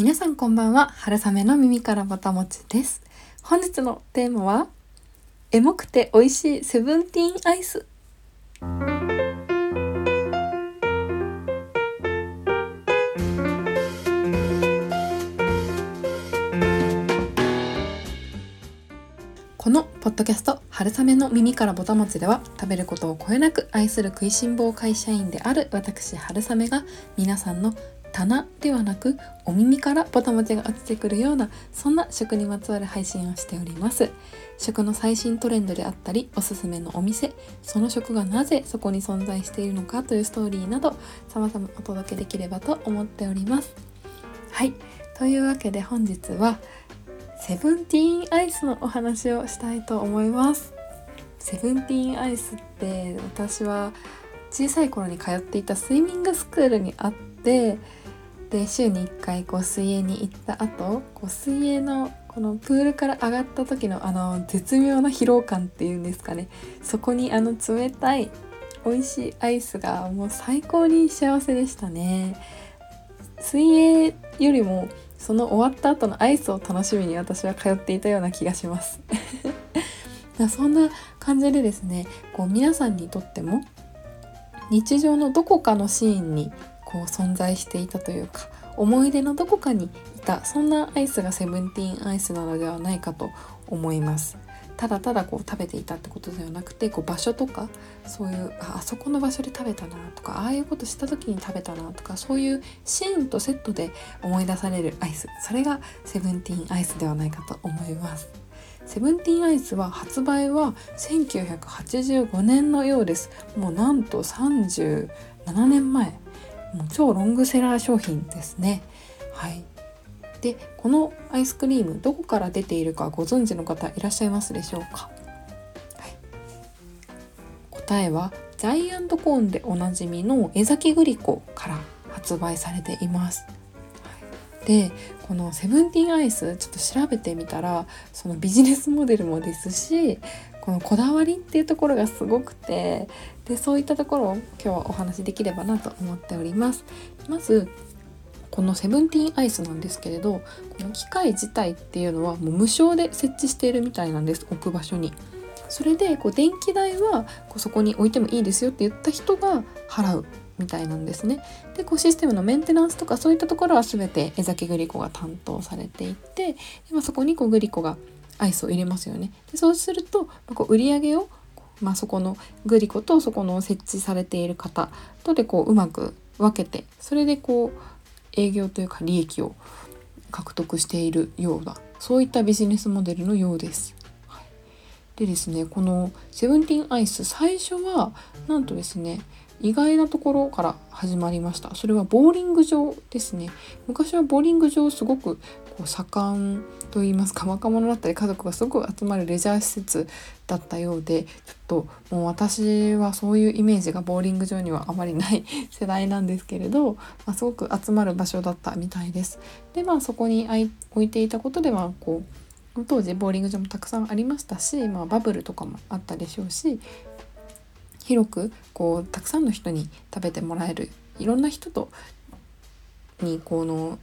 皆さんこんばんは。春雨の耳からぼたもちです。本日のテーマはエモくて美味しいセブンティーンアイス。このポッドキャスト「春雨の耳からぼたもち」では食べることをこよなく愛する食いしん坊会社員である私春雨が皆さんの棚ではなくお耳からぼたもちが落ちてくるようなそんな食にまつわる配信をしております。食の最新トレンドであったりおすすめのお店その食がなぜそこに存在しているのかというストーリーなど様々お届けできればと思っております。はい。というわけで本日はセブンティーンアイスのお話をしたいと思います。セブンティーンアイスって私は小さい頃に通っていたスイミングスクールにあってで週に1回こう水泳に行った後こう水泳のこのプールから上がった時のあの絶妙な疲労感っていうんですかね。そこにあの冷たい美味しいアイスがもう最高に幸せでしたね。水泳よりもその終わった後のアイスを楽しみに私は通っていたような気がします。そんな感じでですねこう皆さんにとっても日常のどこかのシーンにこう存在していたというか思い出のどこかにいたそんなアイスがセブンティーンアイスなのではないかと思います。ただただこう食べていたってことではなくてこう場所とかそういうああそこの場所で食べたなとかああいうことした時に食べたなとかそういうシーンとセットで思い出されるアイス。それがセブンティーンアイスではないかと思います。セブンティーンアイスは発売は1985年のようです。もうなんと37年前。もう超ロングセラー商品ですね。はい。でこのアイスクリームどこから出ているかご存知の方いらっしゃいますでしょうか、はい、答えはジャイアントコーンでおなじみの江崎グリコから発売されています。でこのセブンティーンアイスちょっと調べてみたらそのビジネスモデルもですしこのこだわりっていうところがすごくてでそういったところを今日はお話しできればなと思っております。まずこのセブンティーンアイスなんですけれどこの機械自体っていうのはもう無償で設置しているみたいなんです置く場所に。それでこう電気代はこうそこに置いてもいいですよって言った人が払うみたいなんですね。でこうシステムのメンテナンスとかそういったところは全て江崎グリコが担当されていてで、まあ、そこにこうグリコがアイスを入れますよね。でそうすると、まあ、こう売り上げをまあ、そこのグリコとそこの設置されている方とでこううまく分けてそれでこう営業というか利益を獲得しているようなそういったビジネスモデルのようです。はい、でですねこのセブンティーンアイス最初はなんとですね意外なところから始まりました。それはボーリング場ですね。昔はボーリング場すごくこう盛んといいますか若者だったり家族がすごく集まるレジャー施設だったようでちょっともう私はそういうイメージがボーリング場にはあまりない世代なんですけれど、まあ、すごく集まる場所だったみたいです。でまあそこに置いていたことではこう当時ボーリング場もたくさんありましたし、まあ、バブルとかもあったでしょうし広くこうたくさんの人に食べてもらえるいろんな人とにこの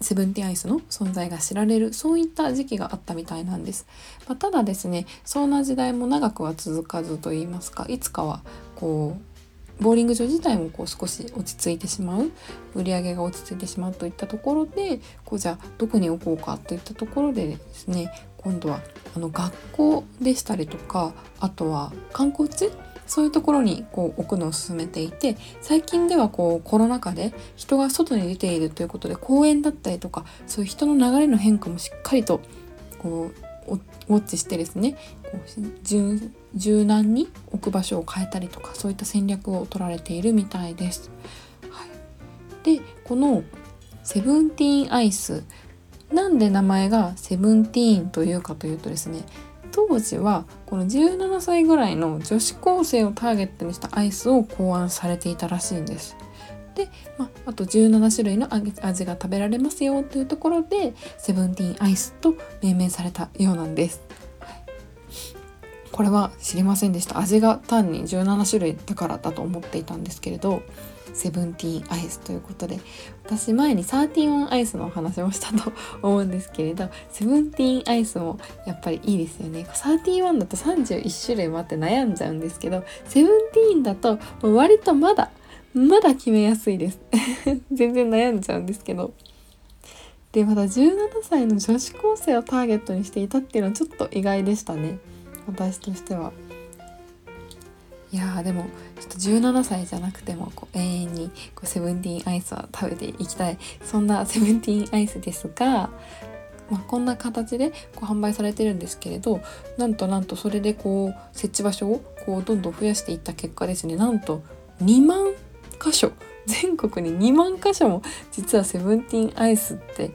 セブンティーンアイスの存在が知られるそういった時期があったみたいなんです、まあ、ただですねそんな時代も長くは続かずと言いますかいつかはこうボーリング場自体もこう少し落ち着いてしまう売り上げが落ち着いてしまうといったところでこうじゃあどこに置こうかといったところでですね今度はあの学校でしたりとかあとは観光地そういうところにこう置くのを勧めていて最近ではこうコロナ禍で人が外に出ているということで公園だったりとかそういう人の流れの変化もしっかりとこうウォッチしてですねこう柔軟に置く場所を変えたりとかそういった戦略を取られているみたいです。はい、でこのセブンティーンアイスなんで名前がセブンティーンというかというとですね当時はこの17歳ぐらいの女子高生をターゲットにしたアイスを考案されていたらしいんです。で、まあ、あと17種類の味が食べられますよというところでセブンティーンアイスと命名されたようなんです。これは知りませんでした味が単に17種類だからだと思っていたんですけれどセブンティーンアイスということで私前にサーティワンアイスのお話もしたと思うんですけれどセブンティーンアイスもやっぱりいいですよね。サーティワンだと31種類もあって悩んじゃうんですけどセブンティーンだと割とまだまだ決めやすいです。全然悩んじゃうんですけど。でまだ17歳の女子高生をターゲットにしていたっていうのはちょっと意外でしたね。私としては。いやでもちょっと17歳じゃなくてもこう永遠にこうセブンティーンアイスは食べていきたい。そんなセブンティーンアイスですが、まあ、こんな形でこう販売されてるんですけれどなんとなんとそれでこう設置場所をこうどんどん増やしていった結果ですね。なんと2万箇所。全国に2万箇所も実はセブンティーンアイスって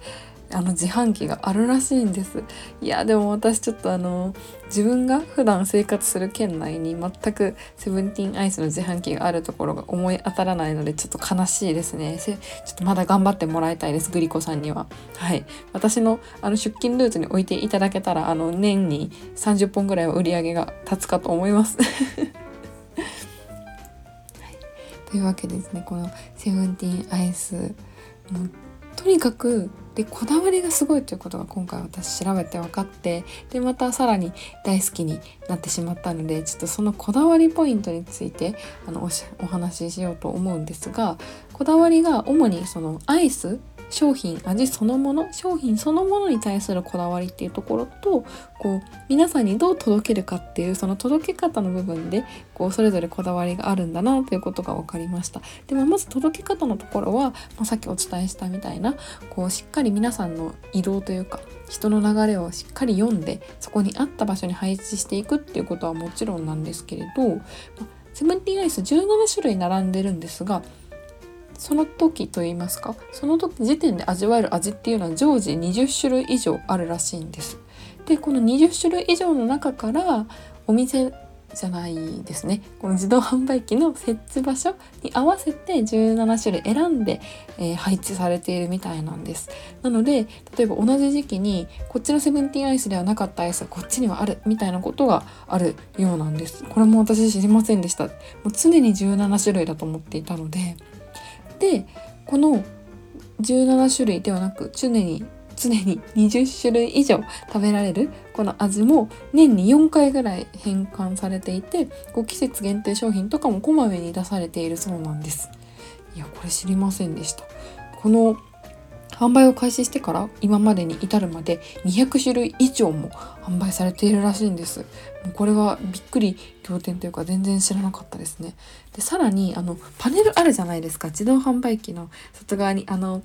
あの自販機があるらしいんです。いやでも私ちょっとあの自分が普段生活する県内に全くセブンティーンアイスの自販機があるところが思い当たらないのでちょっと悲しいですね。ちょっとまだ頑張ってもらいたいですグリコさんには。はい。私のあの出勤ルートに置いていただけたらあの年に30本ぐらいは売り上げが立つかと思います。というわけですねこのセブンティーンアイスもとにかくでこだわりがすごいということが今回私調べて分かってでまたさらに大好きになってしまったのでちょっとそのこだわりポイントについてあのお話ししようと思うんですがこだわりが主にそのアイス商品味そのもの商品そのものに対するこだわりっていうところとこう皆さんにどう届けるかっていうその届け方の部分でこうそれぞれこだわりがあるんだなということが分かりました。でもまず届け方のところは、まあ、さっきお伝えしたみたいなこうしっかり皆さんの移動というか人の流れをしっかり読んでそこに合った場所に配置していくっていうことはもちろんなんですけれど、まあ、セブンティーアイス17種類並んでるんですがその時と言いますかその時時点で味わえる味っていうのは常時20種類以上あるらしいんです。でこの20種類以上の中からお店じゃないですね。この自動販売機の設置場所に合わせて17種類選んで、えー、配置されているみたいなんです。なので例えば同じ時期にこっちのセブンティーンアイスではなかったアイスがこっちにはあるみたいなことがあるようなんです。これも私知りませんでした。もう常に17種類だと思っていたので。でこの17種類ではなく常に常に20種類以上食べられるこの味も年に4回ぐらい変換されていてこう季節限定商品とかもこまめに出されているそうなんです。いやこれ知りませんでした。この販売を開始してから今までに至るまで200種類以上も販売されているらしいんです。もうこれはびっくり仰天というか全然知らなかったですね。でさらにあのパネルあるじゃないですか。自動販売機の外側にあの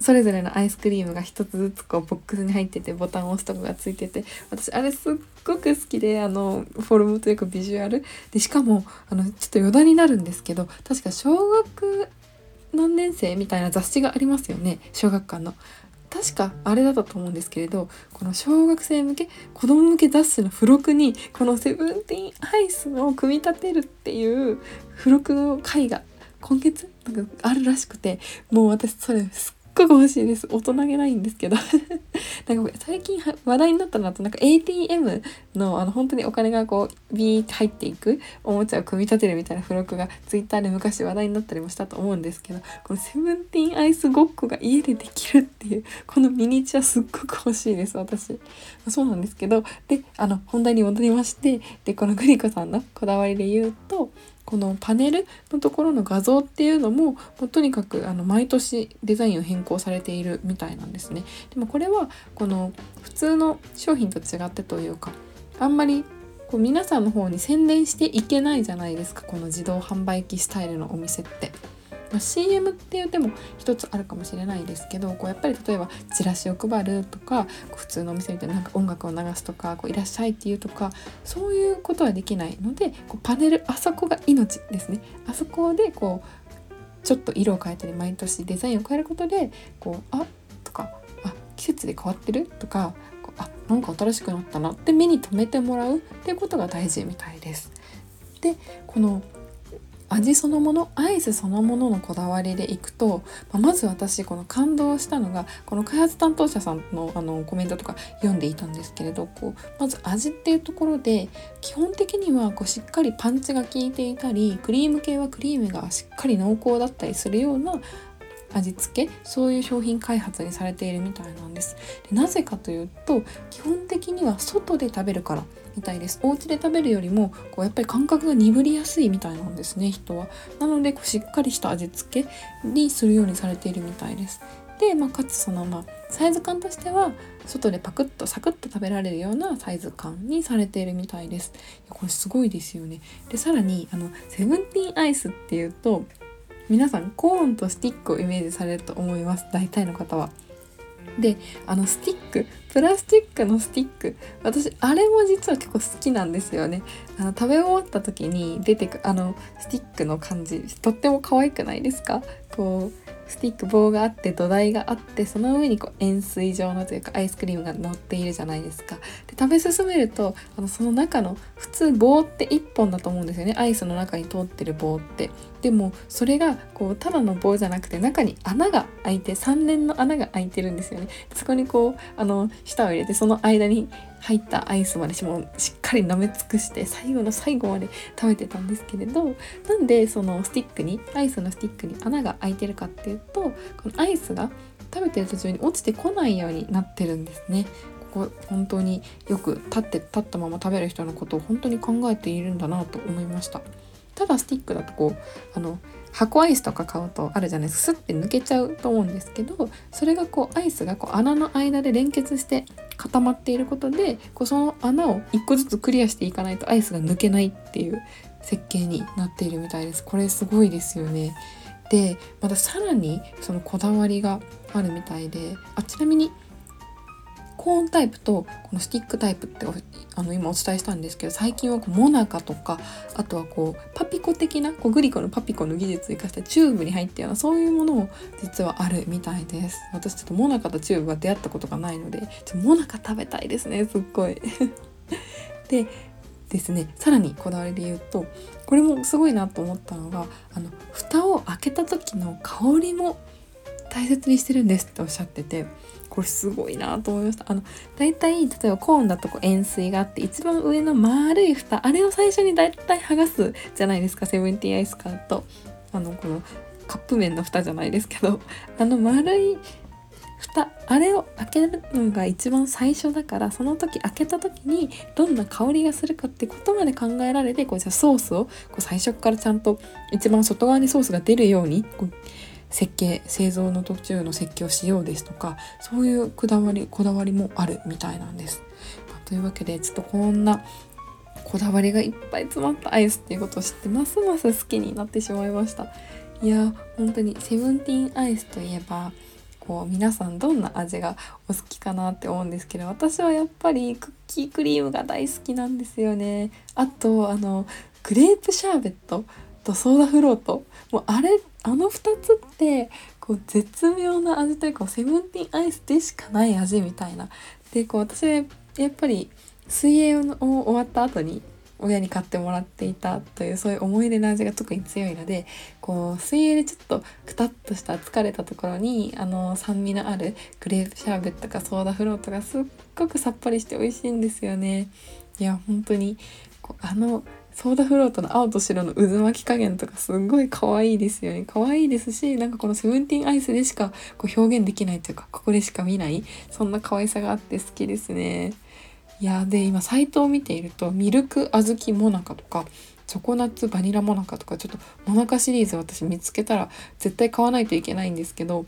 それぞれのアイスクリームが一つずつこうボックスに入っててボタンを押すとこがついてて私あれすっごく好きであのフォルムというかビジュアル。でしかもあのちょっと余談になるんですけど確か小学何年生みたいな雑誌がありますよね小学館の。確かあれだったと思うんですけれどこの小学生向け子供向け雑誌の付録にこの「セブンティーンアイス」を組み立てるっていう付録の回が今月なんかあるらしくてもう私それすっごく欲しいです。大人げないんですけど。なんか最近話題になったのとなんか ATM のあの本当にお金がこうビーって入っていくおもちゃを組み立てるみたいな付録が Twitter で昔話題になったりもしたと思うんですけどこのセブンティーンアイスごっこが家でできるっていうこのミニチュアすっごく欲しいです私。そうなんですけど。であの本題に戻りましてでこのグリコさんのこだわりで言うとこのパネルのところの画像っていうのももうとにかくあの毎年デザインを変更されているみたいなんですね。でもこれはこの普通の商品と違ってというかあんまりこう皆さんの方に宣伝していけないじゃないですかこの自動販売機スタイルのお店って。まあ、CM って言っても一つあるかもしれないですけどこうやっぱり例えばチラシを配るとか普通のお店みたいななんか音楽を流すとかこういらっしゃいっていうとかそういうことはできないのでこうパネルあそこが命ですねあそこでこうちょっと色を変えたり毎年デザインを変えることでこうあとかあ季節で変わってるとかあなんか新しくなったなって目に留めてもらうっていうことが大事みたいです。でこの味そのものアイスそのもののこだわりでいくと、まあ、まず私この感動したのがこの開発担当者さんのあのコメントとか読んでいたんですけれどこうまず味っていうところで基本的にはこうしっかりパンチが効いていたりクリーム系はクリームがしっかり濃厚だったりするような味付けそういう商品開発にされているみたいなんです。でなぜかというと基本的には外で食べるからみたいです。お家で食べるよりもこうやっぱり感覚が鈍りやすいみたいなんですね人は。なのでこうしっかりした味付けにするようにされているみたいです。で、まあ、かつそのまあサイズ感としては外でパクッとサクッと食べられるようなサイズ感にされているみたいです。これすごいですよね。でさらにあのセブンティーンアイスっていうと皆さんコーンとスティックをイメージされると思います大体の方は。であのスティックプラスチックのスティック私あれも実は結構好きなんですよねあの食べ終わった時に出てくあのスティックの感じとっても可愛くないですか？こうスティック棒があって土台があってその上にこう円錐状のというかアイスクリームが乗っているじゃないですか。で食べ進めるとあのその中の普通棒って1本だと思うんですよねアイスの中に通ってる棒って。でもそれがこうただの棒じゃなくて中に穴が開いて3連の穴が開いてるんですよね。そこにこうあの舌を入れてその間に入ったアイスまでしもしっかり舐め尽くして最後の最後まで食べてたんですけれどなんでそのスティックにアイスのスティックに穴が開いてるかっていうとこのアイスが食べてる途中に落ちてこないようになってるんですね。ここ本当によく立って立ったまま食べる人のことを本当に考えているんだなと思いました。ただスティックだとこうあの箱アイスとか買うとあるじゃないですか。スッて抜けちゃうと思うんですけどそれがこうアイスがこう穴の間で連結して固まっていることでこうその穴を1個ずつクリアしていかないとアイスが抜けないっていう設計になっているみたいです。これすごいですよね。でまたさらにそのこだわりがあるみたいであちなみにコーンタイプとこのスティックタイプってあの今お伝えしたんですけど最近はこうモナカとかあとはこうパピコ的なこうグリコのパピコの技術を生かしたチューブに入ったようなそういうものも実はあるみたいです。私ちょっとモナカとチューブは出会ったことがないのでちょモナカ食べたいですねすっごい。でですねさらにこだわりで言うとこれもすごいなと思ったのがあの蓋を開けた時の香りも大切にしてるんですっておっしゃっててこれすごいなと思いました。あの大体例えばコーンだとこう円錐があって一番上の丸い蓋あれを最初に大体剥がすじゃないですか。セブンティーアイス買うと。あのこのカップ麺の蓋じゃないですけど。あの丸い蓋あれを開けるのが一番最初だからその時開けた時にどんな香りがするかってことまで考えられてこうじゃソースをこう最初からちゃんと一番外側にソースが出るようにこう設計製造の途中の設計をしようですとかそういうこだわりこだわりもあるみたいなんです。まあ、というわけでちょっとこんなこだわりがいっぱい詰まったアイスっていうことを知ってますます好きになってしまいました。いや本当にセブンティーンアイスといえばこう皆さんどんな味がお好きかなって思うんですけど私はやっぱりクッキークリームが大好きなんですよね。あとあのグレープシャーベットとソーダフロートもうあれあの2つってこう絶妙な味というかセブンティーンアイスでしかない味みたいな。でこう私やっぱり水泳を終わった後に親に買ってもらっていたというそういう思い出の味が特に強いのでこう水泳でちょっとくたっとした疲れたところにあの酸味のあるグレープシャーベットかソーダフロートがすっごくさっぱりして美味しいんですよね。いや本当にこうあのソーダフロートの青と白の渦巻き加減とかすっごい可愛いですよね。可愛いですしなんかこのセブンティーンアイスでしかこう表現できないというかここでしか見ない。そんな可愛さがあって好きですね。いやで今サイトを見ているとミルク小豆モナカとかチョコナッツバニラモナカとかちょっとモナカシリーズ私見つけたら絶対買わないといけないんですけど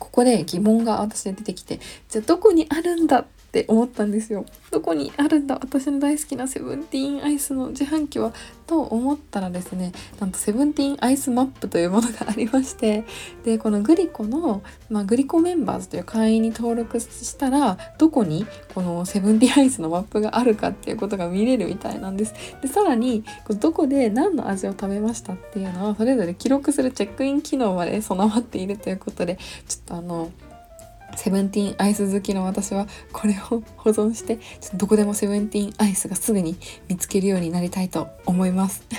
ここで疑問が私で出てきてじゃあどこにあるんだ？って思ったんですよ。どこにあるんだ私の大好きなセブンティーンアイスの自販機はと思ったらですねなんとセブンティーンアイスマップというものがありましてでこのグリコの、まあ、グリコメンバーズという会員に登録したらどこにこのセブンティーンアイスのマップがあるかっていうことが見れるみたいなんです。でさらにどこで何の味を食べましたっていうのはそれぞれ記録するチェックイン機能まで備わっているということでちょっとあのセブンティーンアイス好きの私はこれを保存してどこでもセブンティーンアイスがすぐに見つけるようになりたいと思います。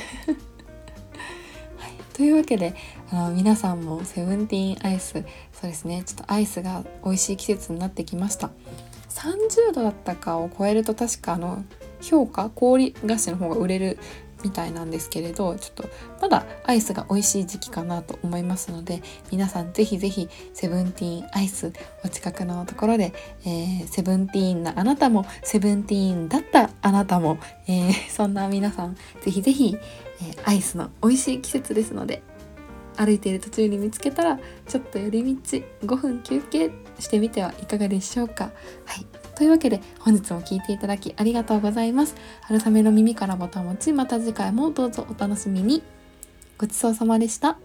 というわけであの皆さんもセブンティーンアイスそうですねちょっとアイスが美味しい季節になってきました。30度だったかを超えると確かあの評価氷菓子の方が売れるみたいなんですけれどちょっとまだアイスが美味しい時期かなと思いますので皆さんぜひぜひセブンティーンアイスお近くのところで、えー、セブンティーンなあなたもセブンティーンだったあなたも、えー、そんな皆さんぜひぜひ、アイスの美味しい季節ですので歩いている途中に見つけたらちょっと寄り道5分休憩してみてはいかがでしょうか。はいというわけで本日も聴いていただきありがとうございます。春雨の耳からボタン持ちまた次回もどうぞお楽しみに。ごちそうさまでした。